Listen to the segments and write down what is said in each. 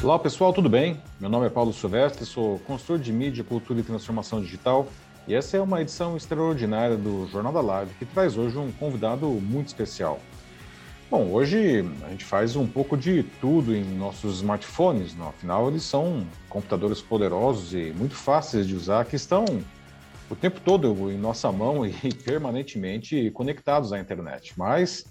Olá pessoal, tudo bem? Meu nome é Paulo Silvestre, sou consultor de mídia, cultura e transformação digital e essa é uma edição extraordinária do Jornal da Live que traz hoje um convidado muito especial. Bom, hoje a gente faz um pouco de tudo em nossos smartphones, no? afinal eles são computadores poderosos e muito fáceis de usar que estão o tempo todo em nossa mão e permanentemente conectados à internet. Mas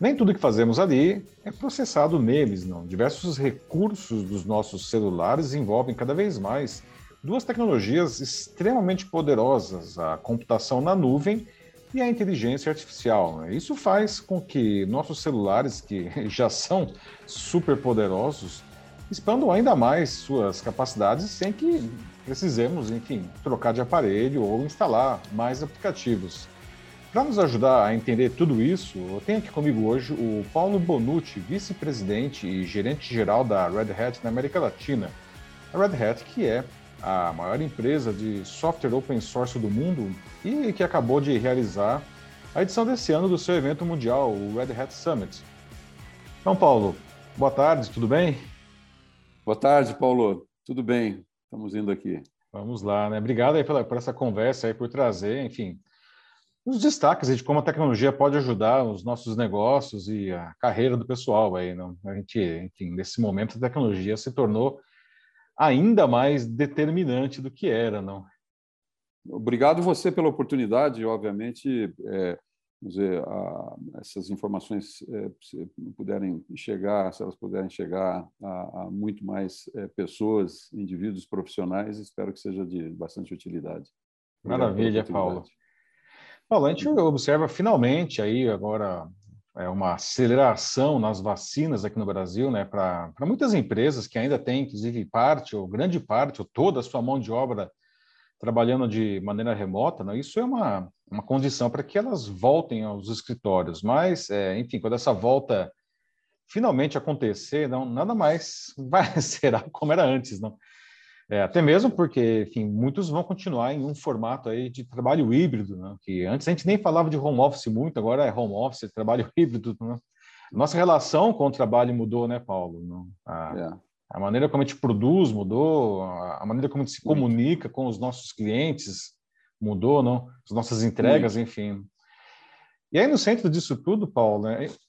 nem tudo que fazemos ali é processado neles, não. Diversos recursos dos nossos celulares envolvem cada vez mais duas tecnologias extremamente poderosas: a computação na nuvem e a inteligência artificial. Né? Isso faz com que nossos celulares, que já são super poderosos, expandam ainda mais suas capacidades sem que precisemos, enfim, trocar de aparelho ou instalar mais aplicativos. Para nos ajudar a entender tudo isso, eu tenho aqui comigo hoje o Paulo Bonucci, vice-presidente e gerente-geral da Red Hat na América Latina. A Red Hat, que é a maior empresa de software open source do mundo e que acabou de realizar a edição desse ano do seu evento mundial, o Red Hat Summit. Então, Paulo, boa tarde, tudo bem? Boa tarde, Paulo. Tudo bem? Estamos indo aqui. Vamos lá, né? Obrigado aí pela, por essa conversa aí, por trazer, enfim, os destaques de como a tecnologia pode ajudar os nossos negócios e a carreira do pessoal aí, não? A gente, enfim, nesse momento a tecnologia se tornou ainda mais determinante do que era, não? Obrigado você pela oportunidade, obviamente, é, dizer, a, essas informações é, se puderem chegar, se elas puderem chegar a, a muito mais é, pessoas, indivíduos profissionais, espero que seja de bastante utilidade. Obrigado Maravilha, Paulo. Paulo, a gente observa finalmente aí agora é uma aceleração nas vacinas aqui no Brasil, né, para muitas empresas que ainda têm, inclusive, parte ou grande parte ou toda a sua mão de obra trabalhando de maneira remota, né, isso é uma, uma condição para que elas voltem aos escritórios. Mas, é, enfim, quando essa volta finalmente acontecer, não, nada mais vai será como era antes, não. É, até mesmo porque, enfim, muitos vão continuar em um formato aí de trabalho híbrido, né? que antes a gente nem falava de home office muito, agora é home office, trabalho híbrido. Né? Nossa relação com o trabalho mudou, né, Paulo? Né? A, é. a, maneira como a gente produz mudou, a maneira como a gente se comunica com os nossos clientes mudou, não? As nossas entregas, muito. enfim. E aí, no centro disso tudo, Paulo,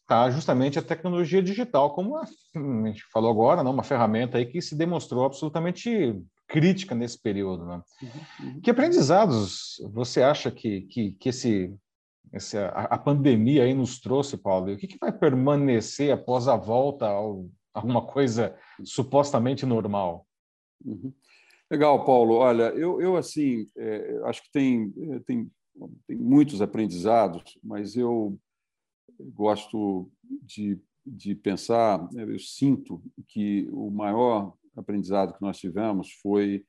está né, justamente a tecnologia digital, como a, a, gente falou agora, não, uma ferramenta aí que se demonstrou absolutamente crítica nesse período. Né? Uhum, uhum. Que aprendizados você acha que, que, que esse, esse, a, a, pandemia aí nos trouxe, Paulo? E o que, que vai permanecer após a volta a alguma coisa supostamente normal? Uhum. Legal, Paulo. Olha, eu, eu assim, é, acho que tem, é, tem tem muitos aprendizados, mas eu gosto de, de pensar, né, eu sinto que o maior aprendizado que nós tivemos foi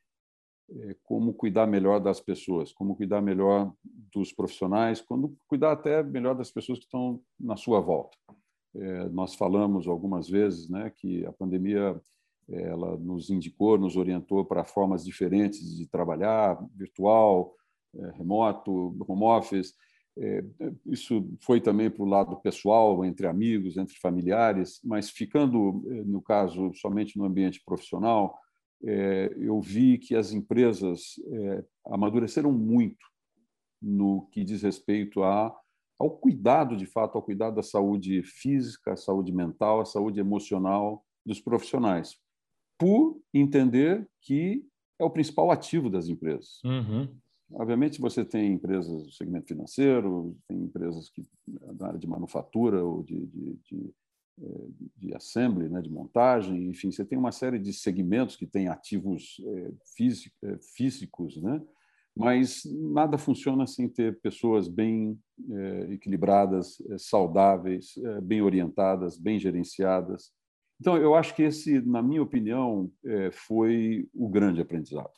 é, como cuidar melhor das pessoas, como cuidar melhor dos profissionais, como cuidar até melhor das pessoas que estão na sua volta. É, nós falamos algumas vezes né, que a pandemia ela nos indicou, nos orientou para formas diferentes de trabalhar, virtual, é, remoto, home office. É, isso foi também para o lado pessoal, entre amigos, entre familiares, mas ficando, é, no caso, somente no ambiente profissional, eu vi que as empresas amadureceram muito no que diz respeito a, ao cuidado, de fato, ao cuidado da saúde física, saúde mental, saúde emocional dos profissionais, por entender que é o principal ativo das empresas. Uhum. Obviamente, você tem empresas do segmento financeiro, tem empresas que na área de manufatura ou de, de, de, eh, de assembly, né, de montagem, enfim, você tem uma série de segmentos que têm ativos é, físicos, né? mas nada funciona sem ter pessoas bem equilibradas, saudáveis, bem orientadas, bem gerenciadas. Então, eu acho que esse, na minha opinião, foi o grande aprendizado.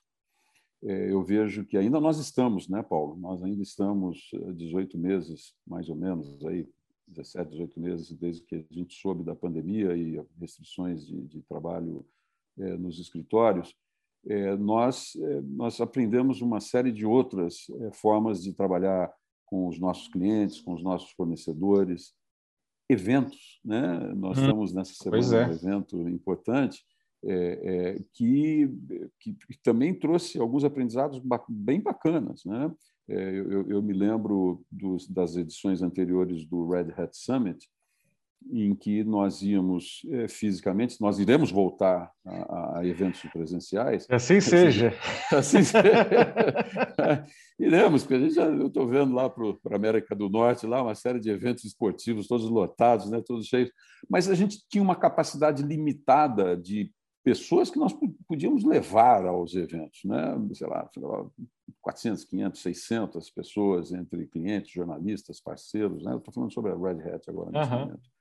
É, eu vejo que ainda nós estamos, né, Paulo? Nós ainda estamos 18 eh, meses, mais ou menos, aí, 17, 18 meses, desde que a gente soube da pandemia e restrições de, de trabalho é, nos escritórios. É, nós, nós aprendemos uma série de outras formas de trabalhar com os nossos clientes, com os nossos fornecedores, eventos, né? Nós hum, estamos nessa semana é. um evento importante é, é, que, que, também trouxe alguns aprendizados bem bacanas. Né? É, eu, eu, me lembro dos, das edições anteriores do Red Hat Summit, em que nós íamos é, fisicamente, nós iremos voltar a, a, eventos presenciais. Assim seja. Assim seja. iremos, porque a gente já, eu estou vendo lá para a América do Norte, lá uma série de eventos esportivos, todos lotados, né, todos cheios. Mas a gente tinha uma capacidade limitada de pessoas que nós podíamos levar aos eventos, né? sei lá, 400, 500, 600 pessoas entre clientes, jornalistas, parceiros. Né? Estou falando sobre a Red Hat agora nesse uhum. momento.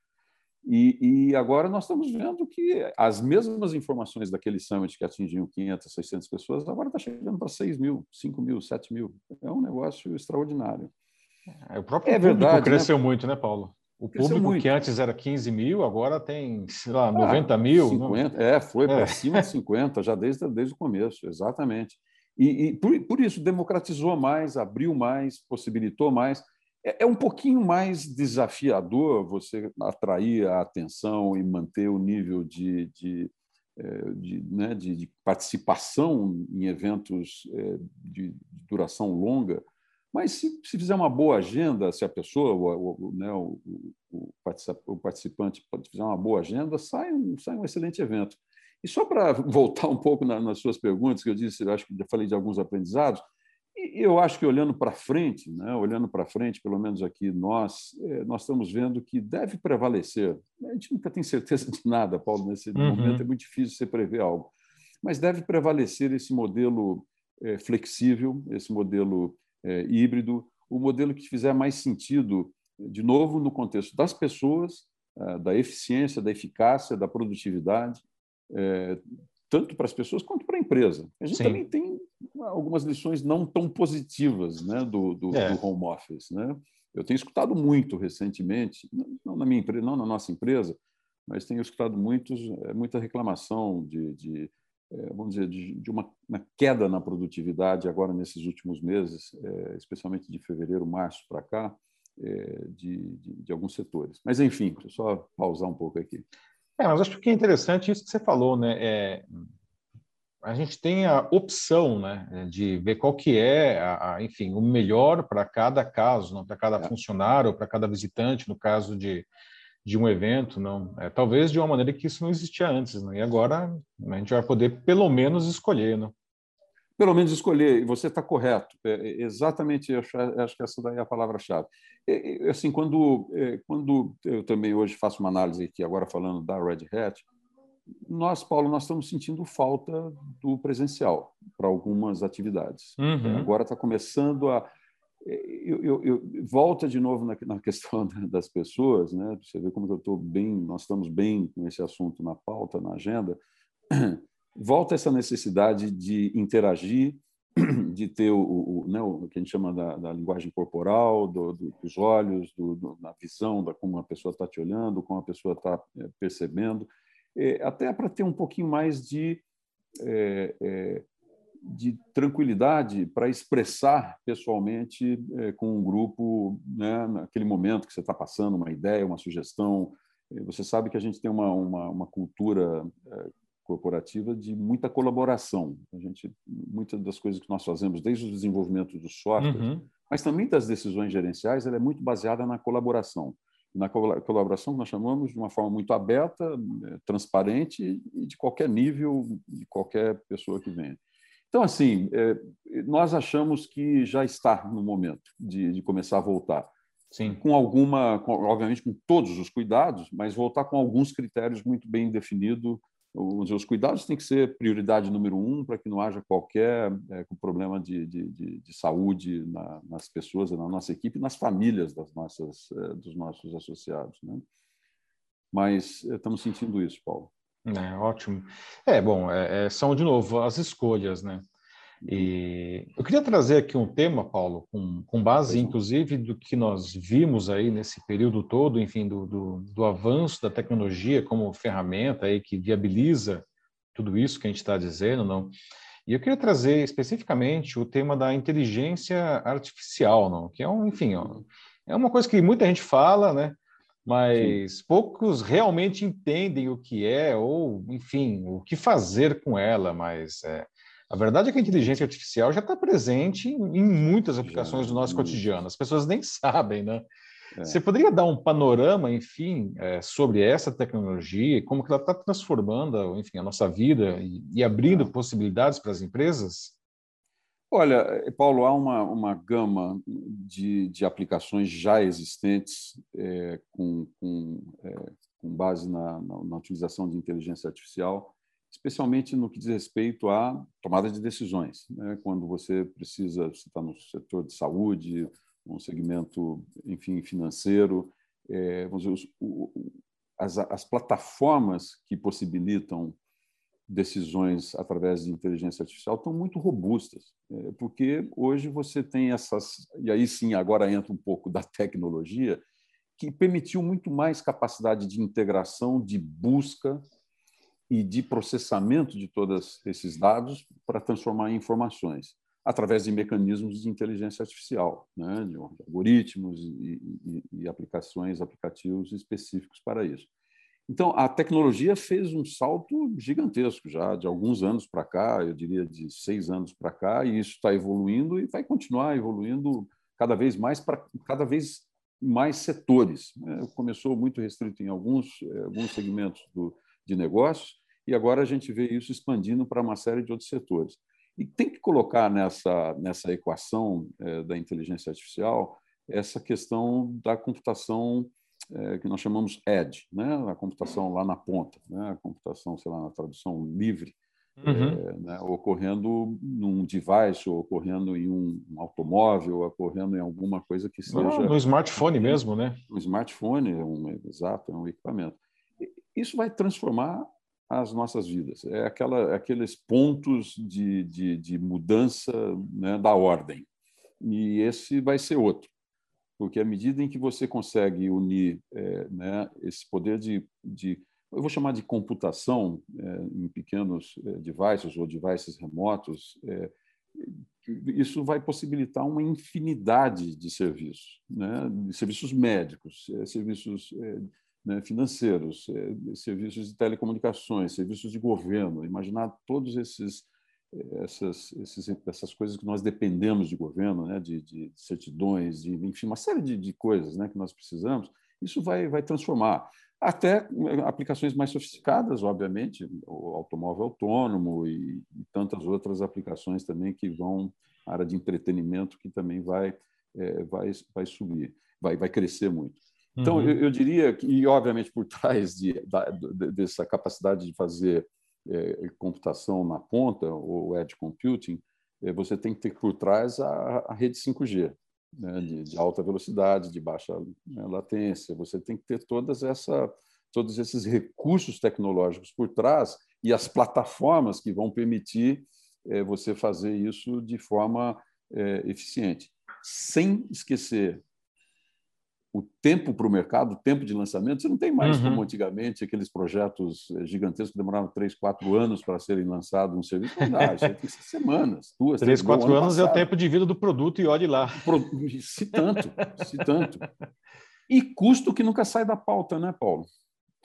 E, e, agora nós estamos vendo que as mesmas informações daquele summit que atingiam 500, 600 pessoas, agora está chegando para 6 mil, 5 mil, 7 mil. É um negócio extraordinário. É, o próprio é público verdade, né? cresceu né? muito, né, Paulo? O público muito. que antes era 15 mil, agora tem, sei lá, 90 ah, mil. 50, né? É, foi para é. cima de 50, já desde, desde o começo, exatamente. E, e por, por, isso democratizou mais, abriu mais, possibilitou mais. É, é, um pouquinho mais desafiador você atrair a atenção e manter o nível de, de, é, de, né, de, de participação em eventos é, de duração longa mas se, se fizer uma boa agenda, se a pessoa, o, o, né, o, o participante fizer uma boa agenda, sai um, sai um excelente evento. E só para voltar um pouco na, nas suas perguntas, que eu disse, eu acho que já falei de alguns aprendizados, e eu acho que olhando para frente, né, olhando para frente, pelo menos aqui nós, é, nós estamos vendo que deve prevalecer. A gente nunca tem certeza de nada, Paulo, nesse uhum. momento é muito difícil você prever algo, mas deve prevalecer esse modelo é, flexível, esse modelo é, híbrido, o modelo que fizer mais sentido, de novo, no contexto das pessoas, é, da eficiência, da eficácia, da produtividade, é, tanto para as pessoas quanto para a empresa. A gente Sim. também tem algumas lições não tão positivas né, do, do, é. do, home office. Né? Eu tenho escutado muito recentemente, não na minha empresa, não na nossa empresa, mas tenho escutado muitos, muita reclamação de, de vamos dizer, de, de uma, uma, queda na produtividade agora nesses últimos meses, é, especialmente de fevereiro, março para cá, é, de, de, de, alguns setores. Mas, enfim, deixa eu só pausar um pouco aqui. É, mas acho que é interessante isso que você falou, né? É, a gente tem a opção, né, de ver qual que é, a, a enfim, o melhor para cada caso, para cada é. funcionário, para cada visitante, no caso de de um evento, não. É, talvez de uma maneira que isso não existia antes, né? E agora a gente vai poder pelo menos escolher, não? Pelo menos escolher, e você está correto. É, é exatamente, acho, acho que essa daí é a palavra-chave. É, assim, quando, é, quando eu também hoje faço uma análise aqui, agora falando da Red Hat, nós, Paulo, nós estamos sentindo falta do presencial para algumas atividades. Uhum. Agora está começando a eu, eu, eu, volta de novo na, na, questão das pessoas, né? Você vê como eu estou bem, nós estamos bem com esse assunto na pauta, na agenda. Volta essa necessidade de interagir, de ter o, o, né, o que a gente chama da, da linguagem corporal, do, do, dos olhos, do, do, da visão, da como a pessoa está te olhando, como a pessoa está é, percebendo, é, até para ter um pouquinho mais de é, é, de tranquilidade para expressar pessoalmente é, com um grupo, né, naquele momento que você está passando uma ideia, uma sugestão. Eh, você sabe que a gente tem uma, uma, uma cultura é, corporativa de muita colaboração. A gente, muitas das coisas que nós fazemos, desde o desenvolvimento do software, uhum. mas também das decisões gerenciais, ela é muito baseada na colaboração. Na colaboração nós chamamos de uma forma muito aberta, transparente e de qualquer nível, de qualquer pessoa que venha. Então, assim, é, nós achamos que já está no momento de, de começar a voltar. Sim. Com alguma, com, obviamente com todos os cuidados, mas voltar com alguns critérios muito bem definidos. Os, os cuidados têm que ser prioridade número um para que não haja qualquer é, problema de, de, de, de saúde na, nas pessoas, na nossa equipe, nas famílias das nossas, é, dos nossos associados. Né? Mas é, estamos sentindo isso, Paulo. É, ótimo. É, bom, é, é, são de novo as escolhas, né? E eu queria trazer aqui um tema, Paulo, com, com base, inclusive, do que nós vimos aí nesse período todo, enfim, do, do, do avanço da tecnologia como ferramenta aí que viabiliza tudo isso que a gente está dizendo, não? E eu queria trazer especificamente o tema da inteligência artificial, não? Que é um, enfim, ó, é uma coisa que muita gente fala, né? Mas Sim. poucos realmente entendem o que é ou, enfim, o que fazer com ela. Mas é, a verdade é que a inteligência artificial já está presente em, em, muitas aplicações já, do nosso muito. cotidiano. As pessoas nem sabem, né? É. Você poderia dar um panorama, enfim, é, sobre essa tecnologia e como que ela está transformando, enfim, a nossa vida e, e abrindo é. possibilidades para as empresas? Olha, Paulo, há uma, uma gama de, de aplicações já existentes é, com, com, é, com, base na, na, na utilização de inteligência artificial especialmente no que diz respeito à tomada de decisões. Né? Quando você precisa, você está no setor de saúde, um segmento, enfim, financeiro, é, vamos dizer, os, as, as plataformas que possibilitam decisões através de inteligência artificial estão muito robustas, é, porque hoje você tem essas, e aí sim, agora entra um pouco da tecnologia, que permitiu muito mais capacidade de integração, de busca, e de processamento de todos esses dados para transformar em informações através de mecanismos de inteligência artificial, né, de algoritmos e, e, e, aplicações, aplicativos específicos para isso. Então, a tecnologia fez um salto gigantesco já de alguns anos para cá, eu diria de seis anos para cá, e isso está evoluindo e vai continuar evoluindo cada vez mais para cada vez mais setores. Né. Começou muito restrito em alguns, eh, alguns segmentos do, de negócios, e agora a gente vê isso expandindo para uma série de outros setores. E tem que colocar nessa, nessa equação é, da inteligência artificial essa questão da computação é, que nós chamamos edge, né? a computação lá na ponta, né? a computação, sei lá, na tradução livre, uhum. é, né? ocorrendo num device, ou ocorrendo em um, um automóvel, ocorrendo em alguma coisa que seja... No smartphone mesmo, né? No smartphone, é um, exato, é um equipamento. Isso vai transformar as nossas vidas. É aquela, aqueles pontos de, de, de mudança né, da ordem. E esse vai ser outro, porque à medida em que você consegue unir é, né, esse poder de, de, eu vou chamar de computação é, em pequenos é, devices ou devices remotos, é, isso vai possibilitar uma infinidade de serviços, né? de serviços médicos, é, serviços é, né, financeiros, serviços de telecomunicações, serviços de governo, imaginar todos esses essas, esses, essas coisas que nós dependemos de governo, né, de, de certidões, de, enfim, uma série de, de coisas né, que nós precisamos, isso vai, vai transformar. Até eh, aplicações mais sofisticadas, obviamente, o automóvel autônomo e, e tantas outras aplicações também que vão, a área de entretenimento que também vai, é, vai, vai subir, vai, vai crescer muito. Então, uhum. eu, eu, diria que, e obviamente por trás de, da, dessa capacidade de fazer é, computação na ponta, ou edge computing, é, você tem que ter por trás a, a rede 5G, né, de, de, alta velocidade, de baixa né, latência. Você tem que ter todas essa, todos esses recursos tecnológicos por trás e as plataformas que vão permitir é, você fazer isso de forma é, eficiente. Sem esquecer o tempo para o mercado, o tempo de lançamento, você não tem mais uhum. como antigamente aqueles projetos eh, gigantescos que demoravam três, quatro anos para serem lançados um serviço. Não dá, isso tem semanas, duas, três, quatro ano anos passado. é o tempo de vida do produto e olhe lá. Se tanto, se tanto. E custo que nunca sai da pauta, né, Paulo?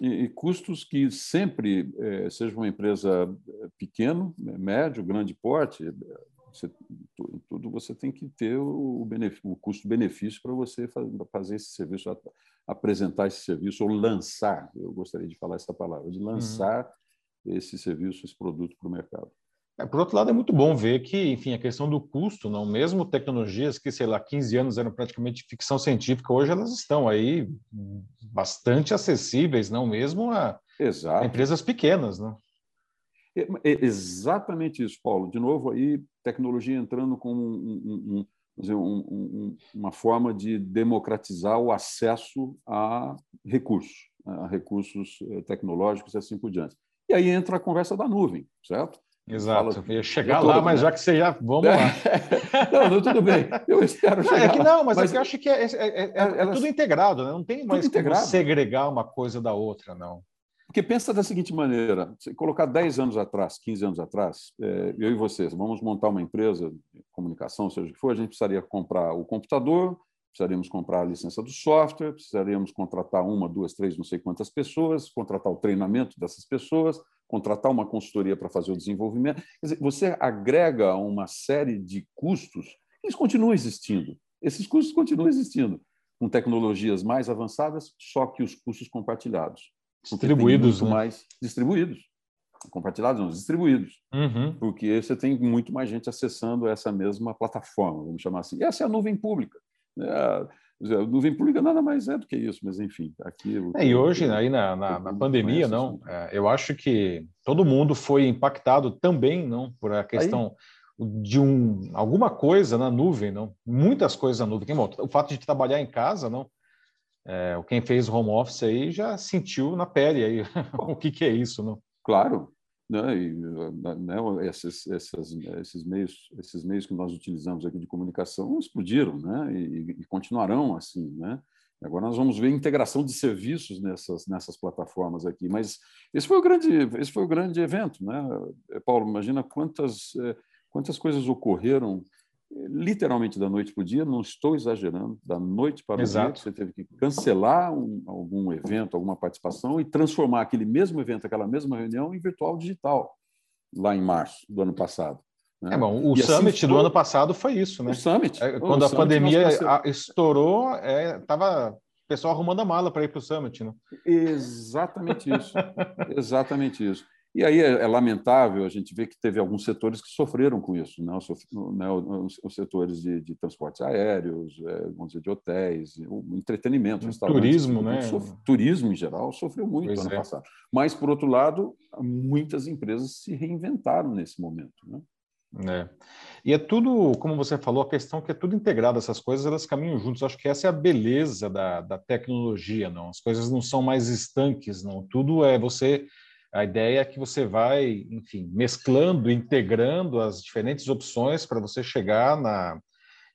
E, custos que sempre, eh, seja uma empresa eh, pequeno, médio, grande porte, você, tudo você tem que ter o, o custo-benefício para você fazer esse serviço, apresentar esse serviço ou lançar. Eu gostaria de falar essa palavra, de lançar uhum. esse serviço, esse produto para o mercado. É, por outro lado, é muito bom ver que, enfim, a questão do custo, não, mesmo tecnologias que, sei lá, 15 anos eram praticamente ficção científica, hoje elas estão aí bastante acessíveis, não mesmo a, a empresas pequenas, não? É, é exatamente isso, Paulo. De novo, aí tecnologia entrando como um, um, um, uma forma de democratizar o acesso a recursos, a recursos eh, tecnológicos e assim por diante. E aí entra a conversa da nuvem, certo? Exato. Fala, eu ia chegar lá, mas já que você já. Vamos lá. não, não, tudo bem. Eu espero chegar. Não, é que não, mas, mas é que eu acho que é, é, é, é tudo integrado, né? não tem mais como segregar uma coisa da outra, não. Porque pensa da seguinte maneira: se colocar 10 anos atrás, 15 anos atrás, é, eu e vocês, vamos montar uma empresa de comunicação, seja o que for, a gente precisaria comprar o computador, precisaríamos comprar a licença do software, precisaríamos contratar uma, duas, três, não sei quantas pessoas, contratar o treinamento dessas pessoas, contratar uma consultoria para fazer o desenvolvimento. Quer dizer, você agrega uma série de custos, eles continuam existindo. Esses custos continuam existindo, com tecnologias mais avançadas, só que os custos compartilhados. Distribuídos, né? mais distribuídos. Compartilhados, não, distribuídos. Uhum. Porque você tem muito mais gente acessando essa mesma plataforma, vamos chamar assim. E essa é a nuvem pública. Né? A nuvem pública nada mais é do que isso, mas enfim, aqui. É, e hoje, aí na, na, na pandemia, não, é, eu acho que todo mundo foi impactado também, não, por a questão aí? de um, alguma coisa na nuvem, não, muitas coisas na nuvem. Bom, o fato de trabalhar em casa, não, é, quem fez home office aí já sentiu na pele aí o que, que é isso, não? Claro, né? E, né, esses, esses, esses, meios, esses meios que nós utilizamos aqui de comunicação explodiram né? e, e continuarão assim. Né? Agora nós vamos ver integração de serviços nessas, nessas plataformas aqui. Mas esse foi o grande, esse foi o grande evento. Né? Paulo, imagina quantas, eh, quantas coisas ocorreram literalmente da noite para o dia, não estou exagerando, da noite para o Exato. dia, você teve que cancelar um, algum evento, alguma participação e transformar aquele mesmo evento, aquela mesma reunião em virtual digital, lá em março do ano passado. Né? É bom, o e assim Summit assim, do ano passado foi isso, né? O Summit. É, quando o a Summit pandemia estourou, estava é, o pessoal arrumando a mala para ir para o Summit, né? Exatamente isso. Exatamente isso. E aí é, é, lamentável a gente ver que teve alguns setores que sofreram com isso, né? Os, né? os, os, setores de, de transportes aéreos, é, vamos dizer, de hotéis, o entretenimento, turismo, né? turismo em geral sofreu muito pois ano é. passado. Mas por outro lado, muitas empresas se reinventaram nesse momento, né? É. E é tudo, como você falou, a questão que é tudo integrado, essas coisas elas caminham juntos. Acho que essa é a beleza da, da tecnologia, não? As coisas não são mais estanques, não. Tudo é você a ideia é que você vai, enfim, mesclando, integrando as diferentes opções para você chegar na,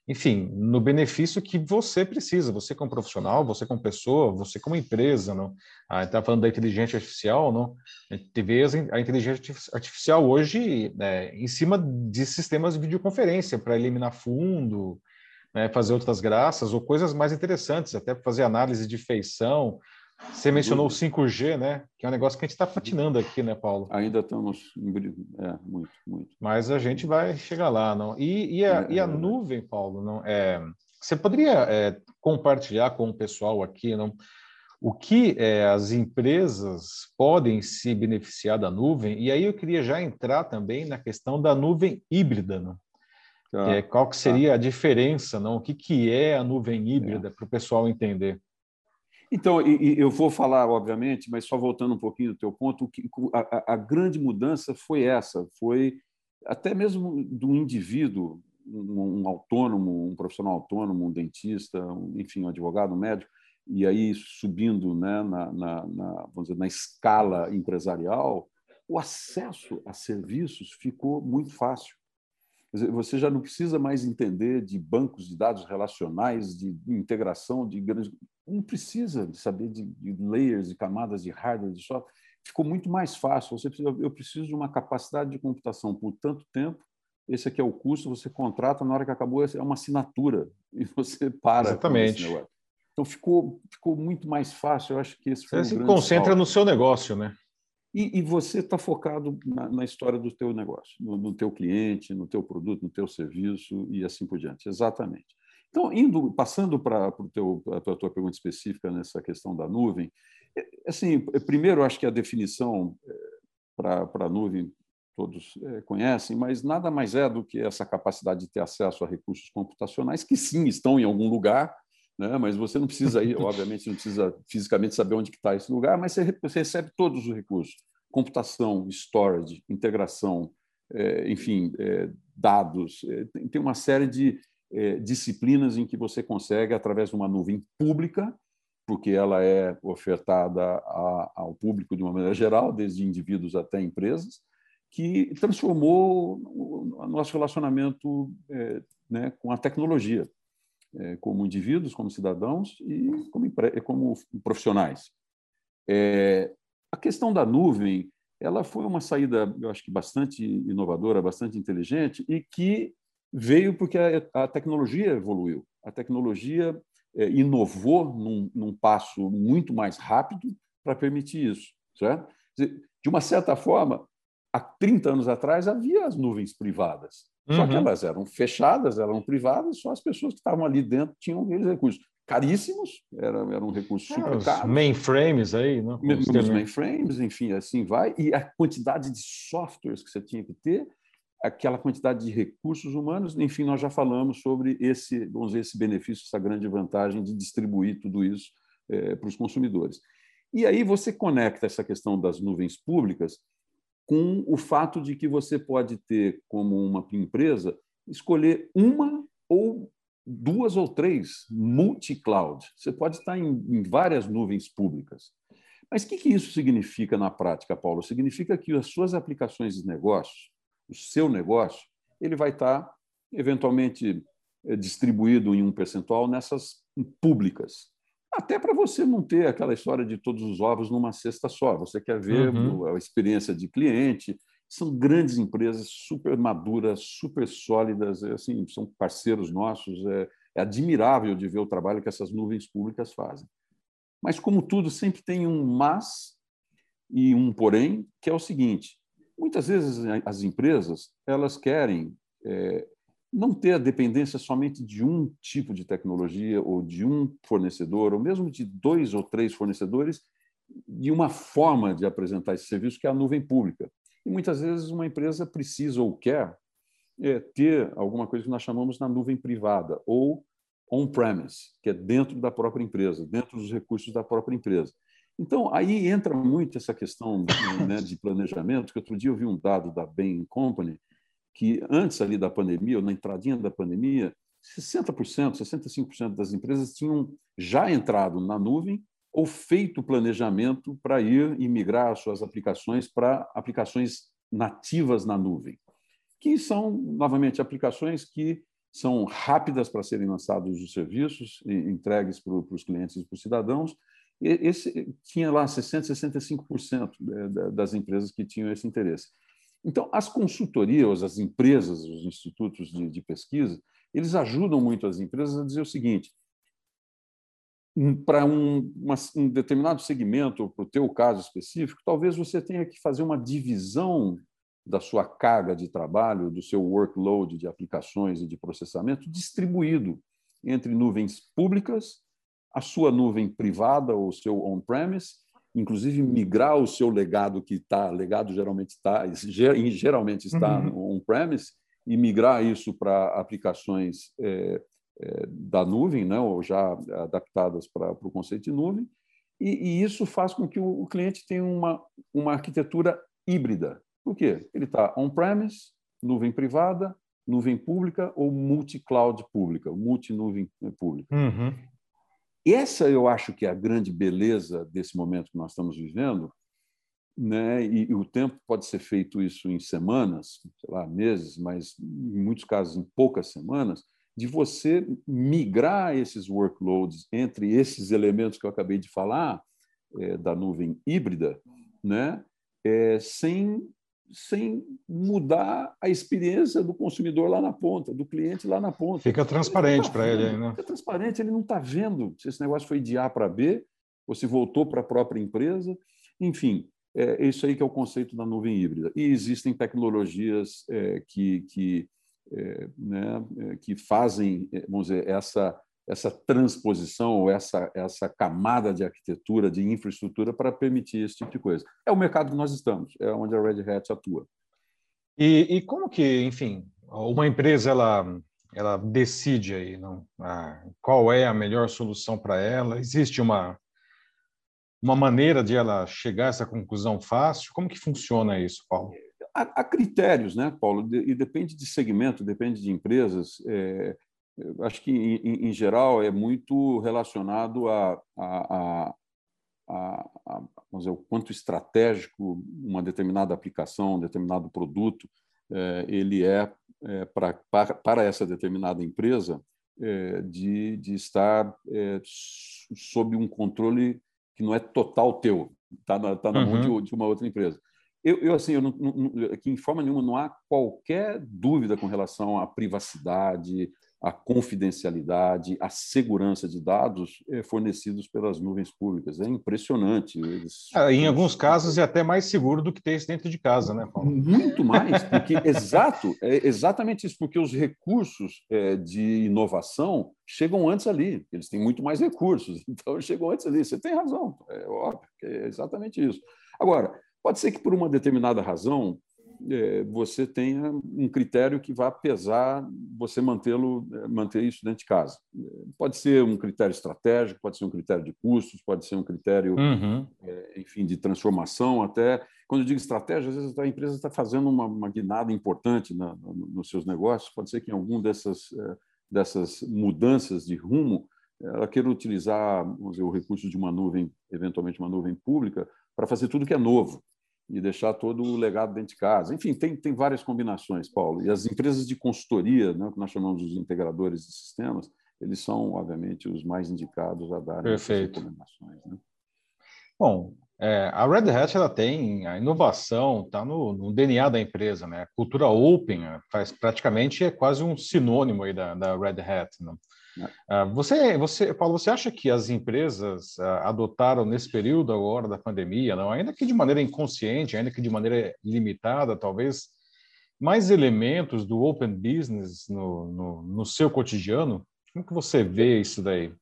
enfim, no benefício que você precisa, você como profissional, você como pessoa, você como empresa, não? Ah, está falando da inteligência artificial, não? A gente vê a inteligência artificial hoje né, em cima de sistemas de videoconferência para eliminar fundo, né, fazer outras graças ou coisas mais interessantes, até fazer análise de feição, você mencionou o 5G, né? Que é um negócio que a gente está patinando aqui, né, Paulo? Ainda estamos. É, muito, muito. Mas a gente vai chegar lá, não? E, e, a, é, e a é nuvem, Paulo, não? É, você poderia é, compartilhar com o pessoal aqui, não? O que é, as empresas podem se beneficiar da nuvem? E aí eu queria já entrar também na questão da nuvem híbrida, não? Tá, qual que seria tá. a diferença, não? O que, que é a nuvem híbrida para o pessoal entender? Então, eu vou falar, obviamente, mas só voltando um pouquinho do teu ponto, a, grande mudança foi essa, foi até mesmo do indivíduo, um, autônomo, um profissional autônomo, um dentista, enfim, um advogado, um médico, e aí subindo né, na, na, na, vamos dizer, na escala empresarial, o acesso a serviços ficou muito fácil. Você já não precisa mais entender de bancos de dados relacionais, de integração de grandes. Não precisa de saber de, de layers, de camadas de hardware, de software. Ficou muito mais fácil. Você precisa, eu preciso de uma capacidade de computação por tanto tempo. Esse aqui é o custo. Você contrata na hora que acabou é uma assinatura e você para. Exatamente. Então ficou ficou muito mais fácil. Eu acho que esse foi você se concentra salto. no seu negócio, né? E, e você está focado na, na, história do teu negócio, no, no teu cliente, no teu produto, no teu serviço e assim por diante. Exatamente. Então, indo, passando para a tua pergunta específica nessa questão da nuvem, é, assim, primeiro, acho que a definição é, para a nuvem todos é, conhecem, mas nada mais é do que essa capacidade de ter acesso a recursos computacionais que sim estão em algum lugar, né? mas você não precisa ir, obviamente, não precisa fisicamente saber onde está esse lugar, mas você, recebe todos os recursos: computação, storage, integração, é, enfim, é, dados. É, tem, tem, uma série de é, disciplinas em que você consegue, através de uma nuvem pública, porque ela é ofertada a, ao público de uma maneira geral, desde indivíduos até empresas, que transformou o nosso relacionamento é, né, com a tecnologia. É, como indivíduos, como cidadãos e como, como profissionais. É, a questão da nuvem ela foi uma saída, eu acho que bastante inovadora, bastante inteligente e que veio porque a, a tecnologia evoluiu. A tecnologia é, inovou num, num, passo muito mais rápido para permitir isso. Certo? De uma certa forma, há 30 anos atrás havia as nuvens privadas. Só que uhum. elas eram fechadas, eram privadas, só as pessoas que estavam ali dentro tinham aqueles recursos. Caríssimos, era, era um recurso é, super caro. Mainframes aí, né? Os mainframes, enfim, assim vai. E a quantidade de softwares que você tinha que ter, aquela quantidade de recursos humanos, enfim, nós já falamos sobre esse, vamos dizer, esse benefício, essa grande vantagem de distribuir tudo isso é, para os consumidores. E aí você conecta essa questão das nuvens públicas com o fato de que você pode ter, como uma empresa, escolher uma ou duas ou três multi-cloud. Você pode estar em, em várias nuvens públicas. Mas o que, que isso significa na prática, Paulo? Significa que as suas aplicações de negócio, o seu negócio, ele vai estar eventualmente eh, distribuído em um percentual nessas públicas. Até para você não ter aquela história de todos os ovos numa cesta só. Você quer ver uhum. a experiência de cliente. São grandes empresas, super maduras, super sólidas, é assim, são parceiros nossos. É, é admirável de ver o trabalho que essas nuvens públicas fazem. Mas, como tudo, sempre tem um mas e um porém, que é o seguinte: muitas vezes as empresas elas querem é, não ter a dependência somente de um tipo de tecnologia ou de um fornecedor, ou mesmo de dois ou três fornecedores, de uma forma de apresentar esse serviço que é a nuvem pública. E muitas vezes uma empresa precisa ou quer é, ter alguma coisa que nós chamamos na nuvem privada ou on-premise, que é dentro da própria empresa, dentro dos recursos da própria empresa. Então, aí entra muito essa questão né, de planejamento, que outro dia eu vi um dado da Bain Company, que antes ali da pandemia, ou na entradinha da pandemia, 60%, 65% das empresas tinham já entrado na nuvem ou feito planejamento para ir e migrar suas aplicações para aplicações nativas na nuvem, que são, novamente, aplicações que são rápidas para serem lançados os serviços e entregues para os clientes e para os cidadãos. Esse tinha lá 60%, 65% das empresas que tinham esse interesse. Então, as consultorias, as empresas, os institutos de, de pesquisa, eles ajudam muito as empresas a dizer o seguinte: para um, uma, um, determinado segmento, para o teu caso específico, talvez você tenha que fazer uma divisão da sua carga de trabalho, do seu workload de aplicações e de processamento distribuído entre nuvens públicas, a sua nuvem privada ou seu on-premise inclusive migrar o seu legado que está, legado geralmente está, geralmente está uhum. on-premise, e migrar isso para aplicações é, é, da nuvem, né, ou já adaptadas para, o conceito de nuvem, e, e, isso faz com que o, o cliente tenha uma, uma arquitetura híbrida. Por quê? Ele está on-premise, nuvem privada, nuvem pública ou multi-cloud pública, multi-nuvem pública. Uhum. Essa eu acho que é a grande beleza desse momento que nós estamos vivendo, né? E, e, o tempo pode ser feito isso em semanas, sei lá, meses, mas em muitos casos em poucas semanas, de você migrar esses workloads entre esses elementos que eu acabei de falar é, da nuvem híbrida, né? É, sem sem mudar a experiência do consumidor lá na ponta, do cliente lá na ponta. Fica transparente tá para ele, né? Fica transparente, ele não está vendo se esse negócio foi de A para B ou se voltou para a própria empresa. Enfim, é isso aí que é o conceito da nuvem híbrida. E existem tecnologias é, que, que, é, né, é, que fazem, é, vamos dizer, essa essa transposição ou essa, essa camada de arquitetura, de infraestrutura para permitir esse tipo de coisa. É o mercado que nós estamos, é onde a Red Hat atua. E, e como que, enfim, uma empresa ela, ela decide aí não, ah, qual é a melhor solução para ela? Existe uma, uma maneira de ela chegar a essa conclusão fácil? Como que funciona isso, Paulo? Há, há critérios, né, Paulo? E depende de segmento, depende de empresas. É, acho que, em, em, geral, é muito relacionado a, a, a, a, dizer, o quanto estratégico uma determinada aplicação, um determinado produto, é, ele é, é pra, para, para essa determinada empresa é, de, de estar é, sob um controle que não é total teu, está na, tá na uhum. mão de, uhum. de, uma outra empresa. Eu, eu assim, eu não, não, aqui em forma nenhuma não há qualquer dúvida com relação à privacidade, a confidencialidade, a segurança de dados eh, fornecidos pelas nuvens públicas. É impressionante. Eles... É, em alguns casos é até mais seguro do que ter isso dentro de casa, né, Paulo? Muito mais, porque exato, é exatamente isso, porque os recursos é, de inovação chegam antes ali. Eles têm muito mais recursos, então chegam antes ali. Você tem razão, é óbvio, é exatamente isso. Agora, pode ser que por uma determinada razão é, você tenha um critério que vá pesar você mantê-lo, é, manter isso dentro de casa. Pode ser um critério estratégico, pode ser um critério de custos, pode ser um critério, uhum. É, enfim, de transformação. Até quando eu digo estratégia, às vezes a empresa está fazendo uma, uma guinada importante na, nos seus negócios. Pode ser que em algum dessas dessas mudanças de rumo ela queira utilizar dizer, o recurso de uma nuvem, eventualmente uma nuvem pública, para fazer tudo que é novo e deixar todo o legado dentro de casa. Enfim, tem, tem várias combinações, Paulo. E as empresas de consultoria, né, que nós chamamos de integradores de sistemas, eles são, obviamente, os mais indicados a dar essas recomendações. Né? Bom, é, a Red Hat ela tem a inovação, está no, no, DNA da empresa, né? A cultura open faz praticamente é quase um sinônimo aí da, da Red Hat. Né? Ah, você, você, Paulo, você acha que as empresas ah, adotaram nesse período agora da pandemia, não, ainda que de maneira inconsciente, ainda que de maneira limitada, talvez, mais elementos do open business no, no, no seu cotidiano? Como que você vê isso daí?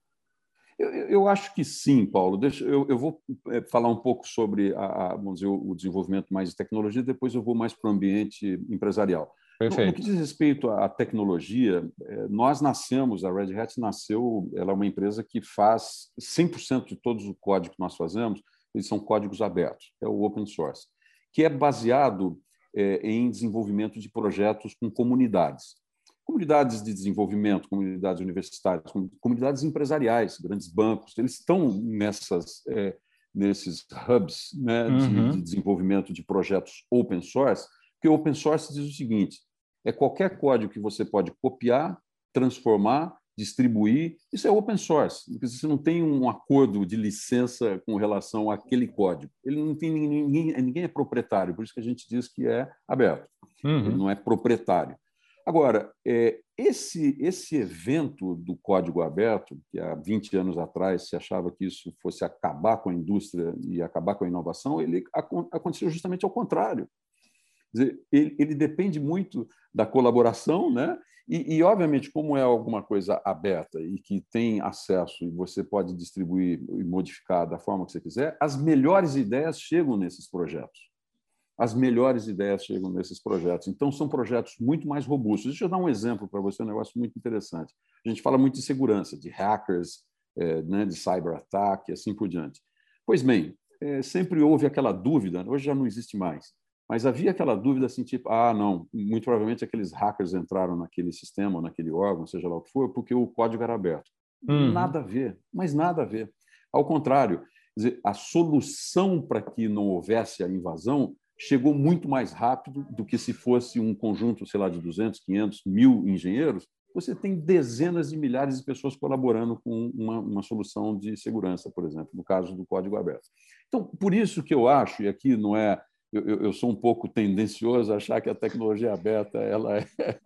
Eu, eu acho que sim, Paulo. Deixa, eu, eu vou é, falar um pouco sobre a, a, dizer, o desenvolvimento mais de tecnologia, depois eu vou mais para o ambiente empresarial. Perfeito. No, que diz respeito à tecnologia, é, nós nascemos, a Red Hat nasceu, ela é uma empresa que faz 100% de todos o código que nós fazemos, eles são códigos abertos, é o open source, que é baseado é, em desenvolvimento de projetos com comunidades. Comunidades de desenvolvimento, comunidades universitárias, comunidades empresariais, grandes bancos, eles estão nessas, é, nesses hubs né, uhum. de, de desenvolvimento de projetos open source, porque o open source diz o seguinte: é qualquer código que você pode copiar, transformar, distribuir. Isso é open source, porque você não tem um acordo de licença com relação àquele código. Ele não tem ninguém, ninguém é proprietário, por isso que a gente diz que é aberto. Uhum. Ele não é proprietário. Agora, é, esse, esse evento do código aberto, que há 20 anos atrás se achava que isso fosse acabar com a indústria e acabar com a inovação, ele aconteceu justamente ao contrário. Dizer, ele, ele, depende muito da colaboração, né? E, e, obviamente, como é alguma coisa aberta e que tem acesso e você pode distribuir e modificar da forma que você quiser, as melhores ideias chegam nesses projetos. As melhores ideias chegam nesses projetos. Então, são projetos muito mais robustos. Deixa eu dar um exemplo para você, um negócio muito interessante. A gente fala muito de segurança, de hackers, é, né, de cyber-ataque e assim por diante. Pois bem, é, sempre houve aquela dúvida, hoje já não existe mais mas havia aquela dúvida assim, tipo, ah, não, muito provavelmente aqueles hackers entraram naquele sistema, naquele órgão, seja lá o que for, porque o código era aberto. Uhum. Nada a ver, mas nada a ver. Ao contrário, dizer, a solução para que não houvesse a invasão chegou muito mais rápido do que se fosse um conjunto, sei lá, de 200, 500, mil engenheiros. Você tem dezenas de milhares de pessoas colaborando com uma, uma solução de segurança, por exemplo, no caso do código aberto. Então, por isso que eu acho, e aqui não é eu, eu, sou um pouco tendencioso a achar que a tecnologia aberta ela é,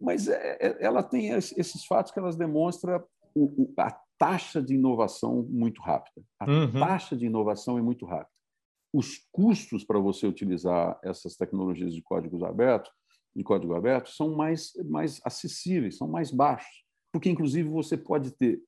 mas é, é, ela tem esses fatos que elas demonstram o, o, a taxa de inovação muito rápida. A uhum. taxa de inovação é muito rápida. Os custos para você utilizar essas tecnologias de códigos abertos, de código aberto, são mais mais acessíveis, são mais baixos, porque inclusive você pode ter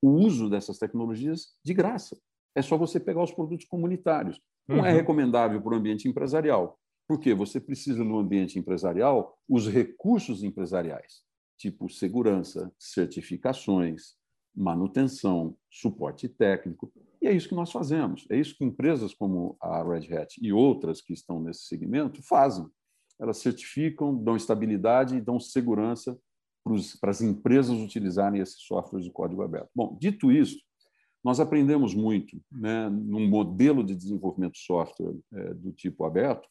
o uso dessas tecnologias de graça. É só você pegar os produtos comunitários. Não é uhum. é recomendável para o ambiente empresarial, porque você precisa, no ambiente empresarial, os recursos empresariais, tipo segurança, certificações, manutenção, suporte técnico. E é isso que nós fazemos. É isso que empresas como a Red Hat e outras que estão nesse segmento fazem. Elas certificam, dão estabilidade e dão segurança para as empresas utilizarem esses softwares de código aberto. Bom, dito isso, nós aprendemos muito né, num modelo de desenvolvimento de software é, do tipo aberto,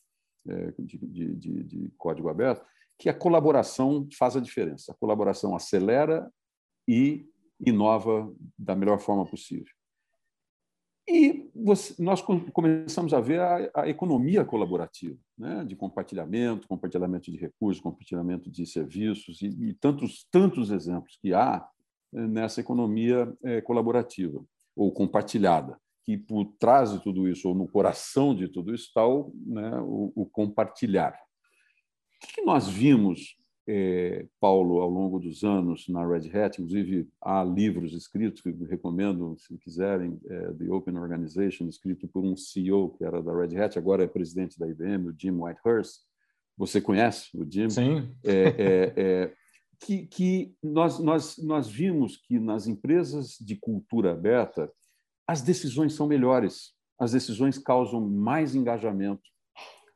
é, de, de, de, código aberto, que a colaboração faz a diferença. A colaboração acelera e inova da melhor forma possível. E você, nós começamos a ver a, a economia colaborativa, né? de compartilhamento, compartilhamento de recursos, compartilhamento de serviços e, e tantos, tantos exemplos que há eh, nessa economia é, colaborativa ou compartilhada, que por trás de tudo isso, ou no coração de tudo isso, está o, né, o, o compartilhar. O que nós vimos é, Paulo, ao longo dos anos na Red Hat, inclusive há livros escritos que recomendo, se quiserem, é, The Open Organization, escrito por um CEO que era da Red Hat, agora é presidente da IBM, o Jim Whitehurst. Você conhece o Jim? Sim. É, é, é, que, que nós, nós, nós vimos que nas empresas de cultura aberta as decisões são melhores, as decisões causam mais engajamento,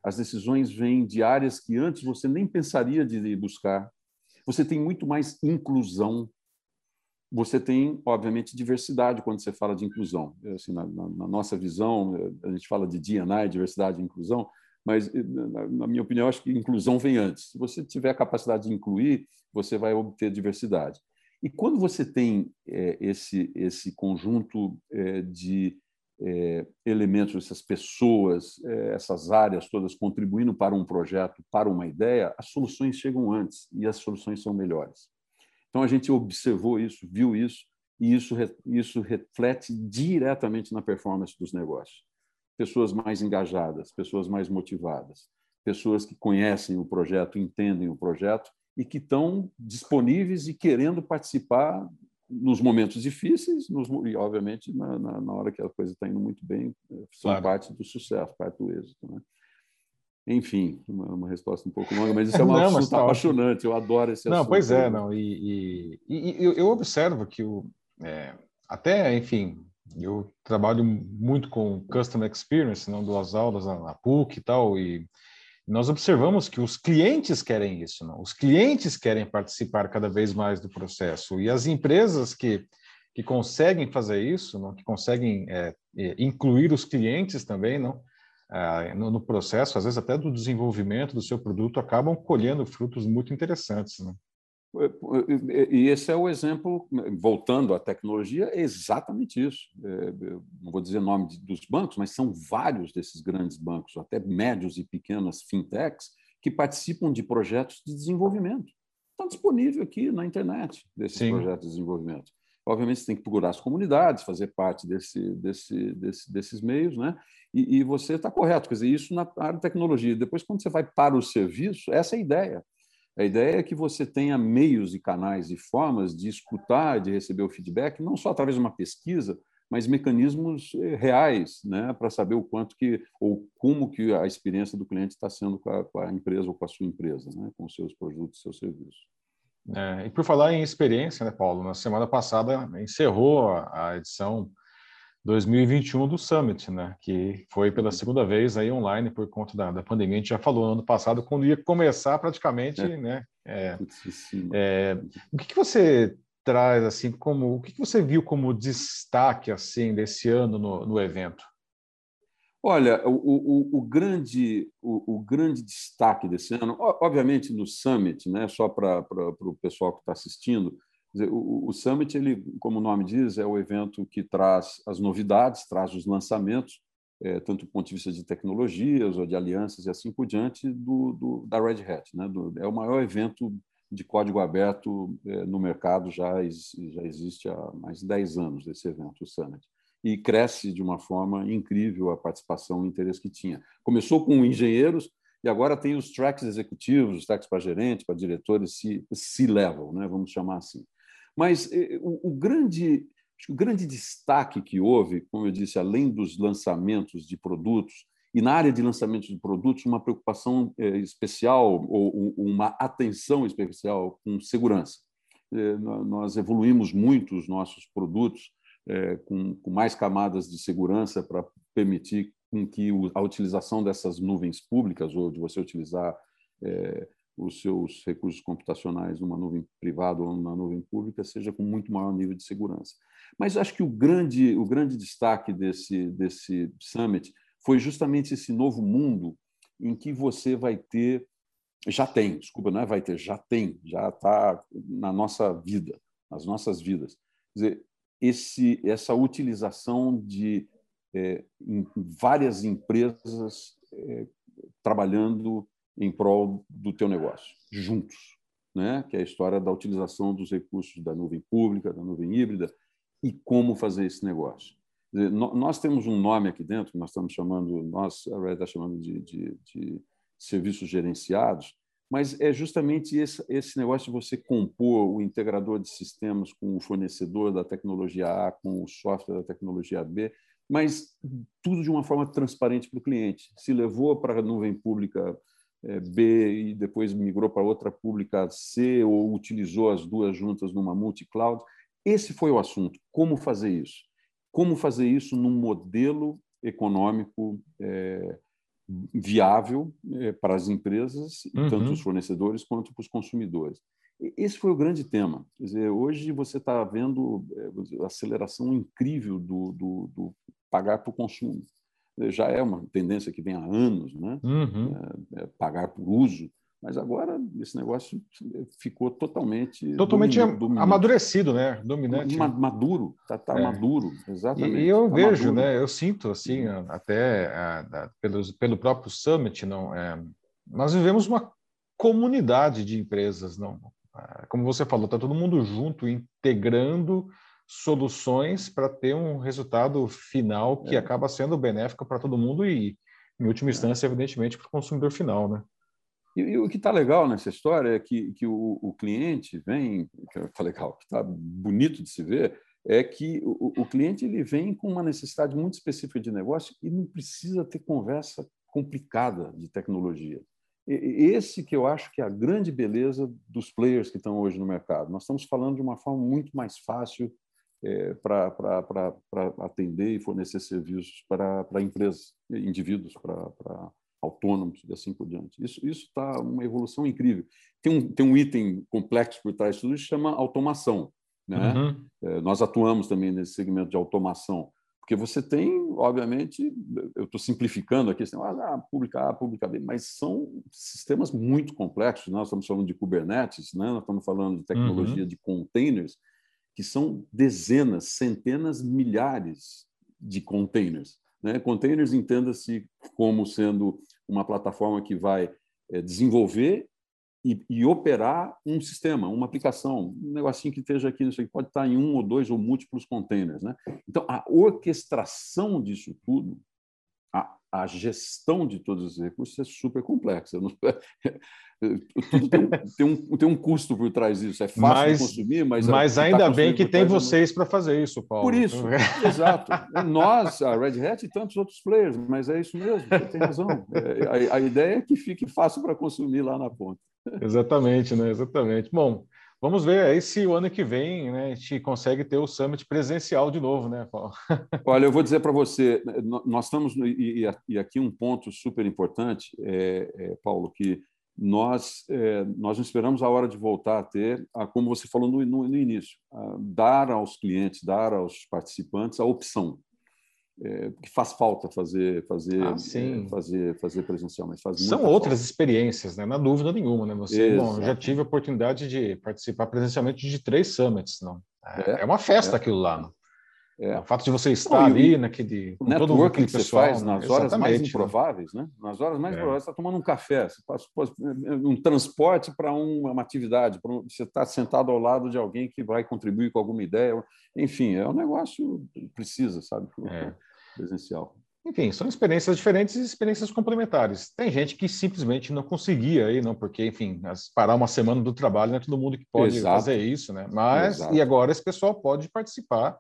as decisões vêm de áreas que antes você nem pensaria de buscar. Você tem muito mais inclusão. Você tem, obviamente, diversidade quando você fala de inclusão. É, assim, na, na, na, nossa visão, a gente fala de D&I, diversidade e inclusão, mas, na, na minha opinião, acho que inclusão vem antes. Se você tiver a capacidade de incluir, você vai obter diversidade. E quando você tem é, esse, esse conjunto é, de é, elementos, essas pessoas, essas áreas todas contribuindo para um projeto, para uma ideia, as soluções chegam antes e as soluções são melhores. Então a gente observou isso, viu isso e isso isso reflete diretamente na performance dos negócios. Pessoas mais engajadas, pessoas mais motivadas, pessoas que conhecem o projeto, entendem o projeto e que estão disponíveis e querendo participar nos momentos difíceis nos, e, obviamente, na, na, na, hora que a coisa está indo muito bem, eh, são claro. parte do sucesso, parte do êxito. Né? Enfim, uma, uma, resposta um pouco longa, mas isso é uma não, tá apaixonante, eu adoro esse não, assunto. Pois é, não, e, e, e eu observo que o, é, até, enfim, eu trabalho muito com Customer Experience, não duas aulas na, PUC e tal, e nós observamos que os clientes querem isso, não? os clientes querem participar cada vez mais do processo, e as empresas que, que conseguem fazer isso, não? que conseguem é, é incluir os clientes também não? Ah, no, no, processo, às vezes até do desenvolvimento do seu produto, acabam colhendo frutos muito interessantes. Não? E esse é o exemplo, voltando à tecnologia, é exatamente isso. É, não vou dizer nome dos bancos, mas são vários desses grandes bancos, até médios e pequenas fintechs, que participam de projetos de desenvolvimento. Estão disponíveis aqui na internet, desses Sim. projetos de desenvolvimento. Obviamente, você tem que procurar as comunidades, fazer parte desse, desse, desse desses meios, né? E, e você está correto, quer dizer, isso na área de tecnologia. Depois, quando você vai para o serviço, essa é a ideia. A ideia é que você tenha meios e canais e formas de escutar, de receber o feedback, não só através de uma pesquisa, mas mecanismos eh, reais, né, para saber o quanto que ou como que a experiência do cliente está sendo com a, com a, empresa ou com a sua empresa, né, com seus produtos, seus serviços. É, e por falar em experiência, né, Paulo, na semana passada encerrou a, a edição 2021 do Summit, né? Que foi pela uhum. segunda vez aí online por conta da, da pandemia. A gente já falou ano passado quando ia começar praticamente, é. né? É, é, o que, que, você traz assim como o que, que, você viu como destaque assim desse ano no, no evento? Olha, o, o, o grande o, o, grande destaque desse ano, obviamente no Summit, né? Só para o pessoal que está assistindo Dizer, o, o Summit, ele, como o nome diz, é o evento que traz as novidades, traz os lançamentos, é, tanto do ponto de vista de tecnologias ou de alianças e assim por diante, do, do da Red Hat. Né? Do, é o maior evento de código aberto é, no mercado, já, já existe há mais de 10 anos esse evento, o Summit. E cresce de uma forma incrível a participação e o interesse que tinha. Começou com engenheiros, e agora tem os tracks executivos, os tracks para gerentes, para diretores, C-level, né? vamos chamar assim. Mas eh, o, o grande o grande destaque que houve, como eu disse, além dos lançamentos de produtos, e na área de lançamentos de produtos, uma preocupação eh, especial ou uma atenção especial com segurança. Eh, nós evoluímos muito os nossos produtos com mais camadas de segurança para permitir com que a utilização dessas nuvens públicas ou de você utilizar os seus recursos computacionais numa nuvem privada ou numa nuvem pública seja com muito maior nível de segurança. Mas acho que o grande, o grande destaque desse, desse summit foi justamente esse novo mundo em que você vai ter, já tem, desculpa, não é vai ter, já tem, já está na nossa vida, nas nossas vidas. Quer dizer, esse, essa utilização de é, em várias empresas é, trabalhando em prol do teu negócio, juntos, né? que é a história da utilização dos recursos da nuvem pública, da nuvem híbrida, e como fazer esse negócio. Nós temos um nome aqui dentro, nós estamos chamando, nós, a Red está chamando de, de, de, serviços gerenciados, mas é justamente esse, esse negócio de você compor o integrador de sistemas com o fornecedor da tecnologia A, com o software da tecnologia B, mas tudo de uma forma transparente para o cliente. Se levou para a nuvem pública B e depois migrou para outra pública C ou utilizou as duas juntas numa multi-cloud, esse foi o assunto. Como fazer isso? Como fazer isso num modelo econômico é, viável é, para as empresas, uhum. tanto os fornecedores quanto para os consumidores. Esse foi o grande tema. Quer dizer, hoje você está vendo a é, aceleração incrível do, do, do pagar por consumo. Já é uma tendência que vem há anos, né? Uhum. É, é, pagar por uso. Mas agora esse negócio ficou totalmente totalmente dominante. amadurecido, né? Dominante. Maduro, está tá é. maduro, exatamente. E, eu tá vejo, maduro. né? Eu sinto assim, uhum. até a, pelo, pelo próprio summit, não? É, nós vivemos uma comunidade de empresas, não? É, como você falou, está todo mundo junto, integrando soluções para ter um resultado final que é. acaba sendo benéfico para todo mundo e, em última é. instância, evidentemente, para o consumidor final, né? E, e o que está legal nessa história é que, que o, o cliente vem, que está legal, que está bonito de se ver, é que o, o, cliente ele vem com uma necessidade muito específica de negócio e não precisa ter conversa complicada de tecnologia. E, esse que eu acho que é a grande beleza dos players que estão hoje no mercado. Nós estamos falando de uma forma muito mais fácil é, para atender e fornecer serviços para empresas, indivíduos, para autônomos e assim por diante. Isso está uma evolução incrível. Tem um, tem um item complexo por trás de tudo isso, chama automação. Né? Uhum. É, nós atuamos também nesse segmento de automação, porque você tem, obviamente, eu estou simplificando aqui, assim, ah, pública A, pública B, mas são sistemas muito complexos. Nós estamos falando de Kubernetes, né? nós estamos falando de tecnologia uhum. de containers, que são dezenas, centenas, milhares de containers. Né? Containers entenda-se como sendo uma plataforma que vai é, desenvolver e, e, operar um sistema, uma aplicação, um negocinho que esteja aqui, isso aqui pode estar em um ou dois ou múltiplos containers. Né? Então, a orquestração disso tudo, a, gestão de todos os recursos é super complexa. Tudo tem um, tem, um, tem um custo por trás disso. É fácil mas, consumir, mas. Mas ainda tá bem que tem é vocês para fazer isso, Paulo. Por isso, exato. Nós, a Red Hat e tantos outros players, mas é isso mesmo, você tem razão. É, a, a ideia é que fique fácil para consumir lá na ponta. Exatamente, né? Exatamente. Bom, vamos ver aí se o ano que vem né, a gente consegue ter o Summit presencial de novo, né, Paulo? Olha, eu vou dizer para você, nós estamos, e, aqui um ponto super importante, é, é, Paulo, que nós, é, nós esperamos a hora de voltar a ter, a, como você falou no, no, no início, dar aos clientes, dar aos participantes a opção. É, que faz falta fazer fazer ah, é, fazer fazer presencial mas faz são outras falta. experiências né na dúvida nenhuma né você bom, já tive a oportunidade de participar presencialmente de três summits não é, é uma festa é. aquilo lá não? É. O fato de você estar Não, ali naquele. O networking que você pessoal, faz nas horas mais né? improváveis, né? Nas horas mais é. improváveis, você está tomando um café, você passa, um transporte para uma atividade, você está sentado ao lado de alguém que vai contribuir com alguma ideia. Enfim, é um negócio que precisa, sabe? É. Presencial. Enfim, são experiências diferentes e experiências complementares. Tem gente que simplesmente não conseguia aí, não, porque, enfim, parar uma semana do trabalho não é todo mundo que pode Exato. fazer isso, né? Mas, Exato. e agora esse pessoal pode participar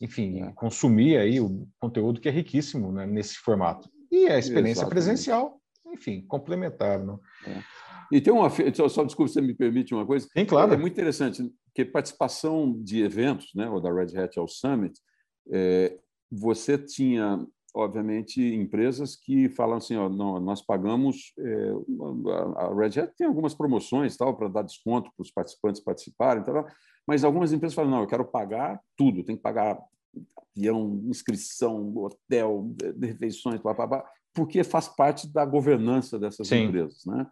enfim, é. consumir aí o conteúdo que é riquíssimo né, nesse formato. E a experiência Exatamente. presencial, enfim, complementar. Né? É. E tem uma. Só desculpa, você me permite uma coisa. Sim, claro. É muito interessante, que participação de eventos, né, ou da Red Hat ao Summit, é, você tinha, obviamente, empresas que falam assim: ó, não, nós pagamos. É, a Red Hat tem algumas promoções tal para dar desconto para os participantes participarem. Tal, mas algumas empresas falam, não, eu quero pagar tudo, tem que pagar avião, inscrição, hotel, refeições, blá, blá, blá, porque faz parte da governança dessas Sim. empresas. Né?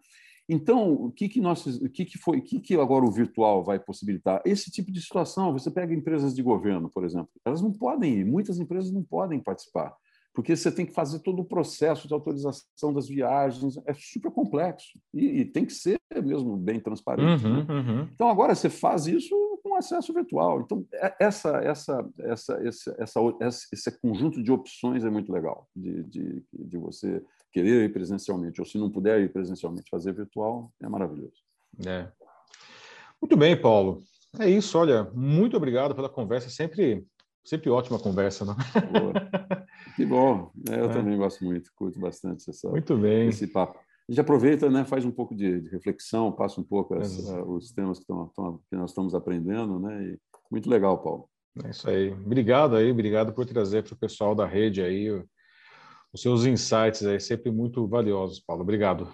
Então, o que, que, nós, o que, que foi, o que, que agora o virtual vai possibilitar? Esse tipo de situação, você pega empresas de governo, por exemplo, elas não podem ir, muitas empresas não podem participar. porque você tem que fazer todo o processo de autorização das viagens, é super complexo e, e tem que ser mesmo bem transparente. Uhum, né? uhum. Então agora você faz isso com acesso virtual. Então é, essa, essa, essa, esse, essa, esse conjunto de opções é muito legal de, de, de você querer ir presencialmente ou se não puder ir presencialmente fazer virtual é maravilhoso. É. Muito bem, Paulo. É isso. Olha, muito obrigado pela conversa. Sempre Sempre ótima conversa, não? Que bom. É, eu é. também gosto muito, curto bastante essa, muito bem. esse papo. A gente aproveita, né, faz um pouco de, de reflexão, passa um pouco essa, os temas que, tão, tão, que, nós estamos aprendendo, né? E muito legal, Paulo. É isso aí. Obrigado aí, obrigado por trazer para o pessoal da rede aí os seus insights aí, sempre muito valiosos, Paulo. Obrigado.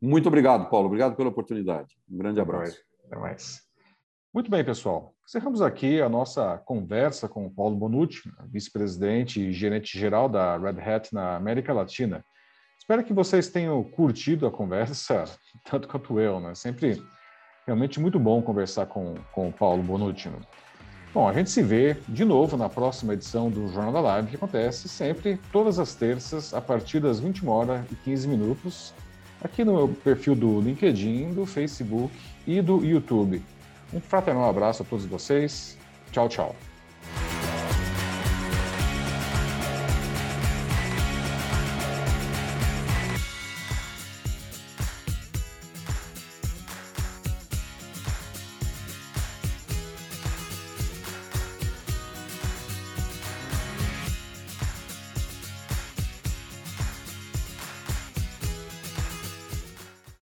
Muito obrigado, Paulo. Obrigado pela oportunidade. Um grande abraço. Até mais. Muito bem, pessoal. Encerramos aqui a nossa conversa com o Paulo Bonucci, vice-presidente e gerente-geral da Red Hat na América Latina. Espero que vocês tenham curtido a conversa, tanto quanto eu, né? Sempre realmente muito bom conversar com, com o Paulo Bonucci. Bom, a gente se vê de novo na próxima edição do Jornal da Live, que acontece sempre todas as terças, a partir das 21 horas e 15 minutos, aqui no meu perfil do LinkedIn, do Facebook e do YouTube. Um fraternal abraço a todos vocês. Tchau, tchau.